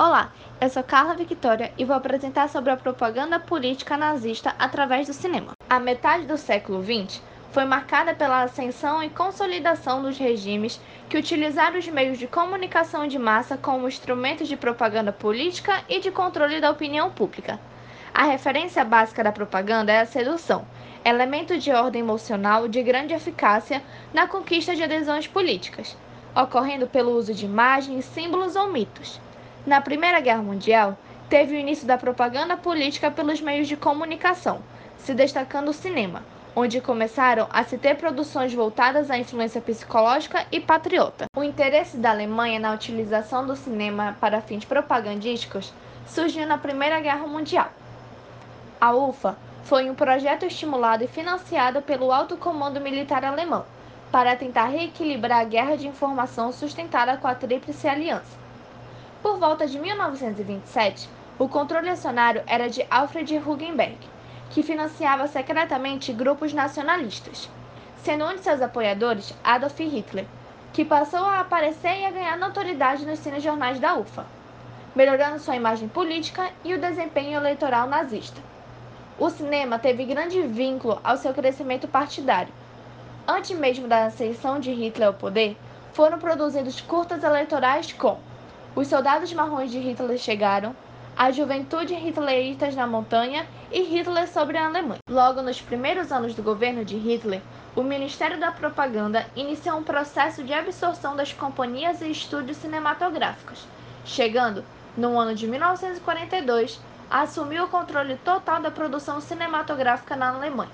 Olá, eu sou Carla Victoria e vou apresentar sobre a propaganda política nazista através do cinema. A metade do século XX foi marcada pela ascensão e consolidação dos regimes que utilizaram os meios de comunicação de massa como instrumentos de propaganda política e de controle da opinião pública. A referência básica da propaganda é a sedução, elemento de ordem emocional de grande eficácia na conquista de adesões políticas, ocorrendo pelo uso de imagens, símbolos ou mitos. Na Primeira Guerra Mundial, teve o início da propaganda política pelos meios de comunicação, se destacando o cinema, onde começaram a se ter produções voltadas à influência psicológica e patriota. O interesse da Alemanha na utilização do cinema para fins propagandísticos surgiu na Primeira Guerra Mundial. A UFA foi um projeto estimulado e financiado pelo Alto Comando Militar Alemão para tentar reequilibrar a guerra de informação sustentada com a Tríplice Aliança por volta de 1927, o controle acionário era de Alfred Hugenberg, que financiava secretamente grupos nacionalistas, sendo um de seus apoiadores Adolf Hitler, que passou a aparecer e a ganhar notoriedade nos cinejornais da UFA, melhorando sua imagem política e o desempenho eleitoral nazista. O cinema teve grande vínculo ao seu crescimento partidário. Antes mesmo da ascensão de Hitler ao poder, foram produzidos curtas eleitorais com os soldados marrons de Hitler chegaram, a juventude hitleristas na montanha e Hitler sobre a Alemanha. Logo nos primeiros anos do governo de Hitler, o Ministério da Propaganda iniciou um processo de absorção das companhias e estúdios cinematográficos, chegando, no ano de 1942, a assumir o controle total da produção cinematográfica na Alemanha.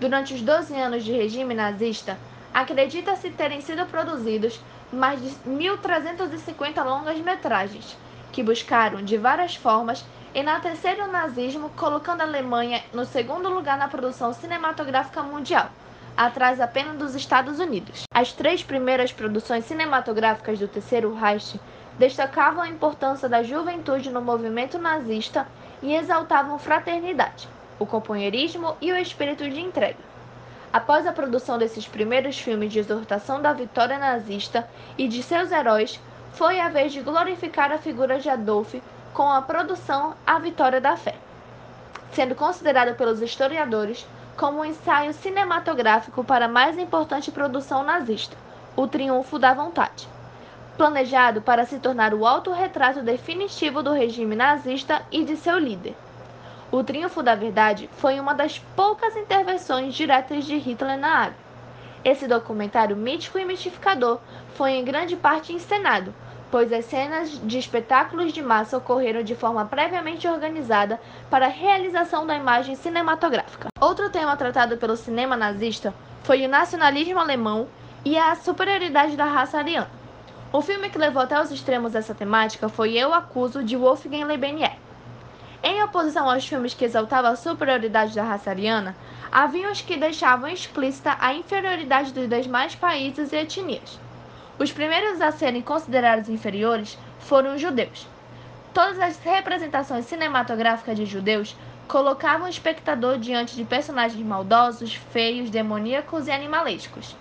Durante os 12 anos de regime nazista, acredita-se terem sido produzidos mais de 1.350 longas-metragens, que buscaram, de várias formas, enaltecer o nazismo, colocando a Alemanha no segundo lugar na produção cinematográfica mundial, atrás apenas dos Estados Unidos. As três primeiras produções cinematográficas do Terceiro Reich destacavam a importância da juventude no movimento nazista e exaltavam fraternidade, o companheirismo e o espírito de entrega. Após a produção desses primeiros filmes de exortação da vitória nazista e de seus heróis, foi a vez de glorificar a figura de Adolf com a produção A Vitória da Fé, sendo considerado pelos historiadores como um ensaio cinematográfico para a mais importante produção nazista, O Triunfo da Vontade, planejado para se tornar o autorretrato definitivo do regime nazista e de seu líder. O Triunfo da Verdade foi uma das poucas intervenções diretas de Hitler na área. Esse documentário mítico e mistificador foi em grande parte encenado, pois as cenas de espetáculos de massa ocorreram de forma previamente organizada para a realização da imagem cinematográfica. Outro tema tratado pelo cinema nazista foi o nacionalismo alemão e a superioridade da raça ariana. O filme que levou até os extremos essa temática foi Eu Acuso, de Wolfgang Lebenier. Em oposição aos filmes que exaltavam a superioridade da raça ariana, havia os que deixavam explícita a inferioridade dos demais países e etnias. Os primeiros a serem considerados inferiores foram os judeus. Todas as representações cinematográficas de judeus colocavam o espectador diante de personagens maldosos, feios, demoníacos e animalescos.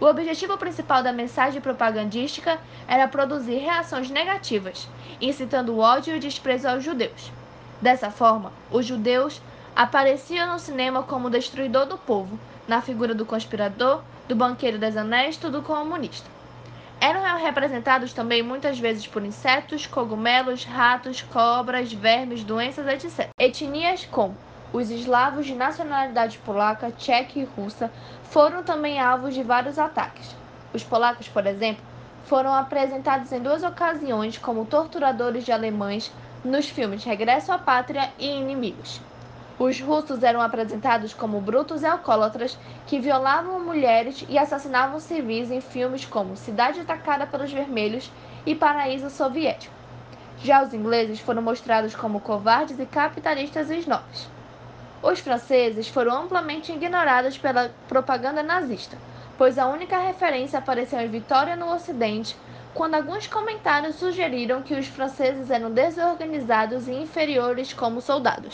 O objetivo principal da mensagem propagandística era produzir reações negativas, incitando o ódio e o desprezo aos judeus. Dessa forma, os judeus apareciam no cinema como o destruidor do povo, na figura do conspirador, do banqueiro desonesto, do comunista. Eram representados também muitas vezes por insetos, cogumelos, ratos, cobras, vermes, doenças, etc. Etnias como os eslavos de nacionalidade polaca, tcheca e russa foram também alvos de vários ataques. Os polacos, por exemplo, foram apresentados em duas ocasiões como torturadores de alemães nos filmes Regresso à Pátria e Inimigos. Os russos eram apresentados como brutos e alcoólatras que violavam mulheres e assassinavam civis em filmes como Cidade Atacada pelos Vermelhos e Paraíso Soviético. Já os ingleses foram mostrados como covardes e capitalistas snobs. Os franceses foram amplamente ignorados pela propaganda nazista, pois a única referência apareceu em Vitória no Ocidente, quando alguns comentários sugeriram que os franceses eram desorganizados e inferiores como soldados.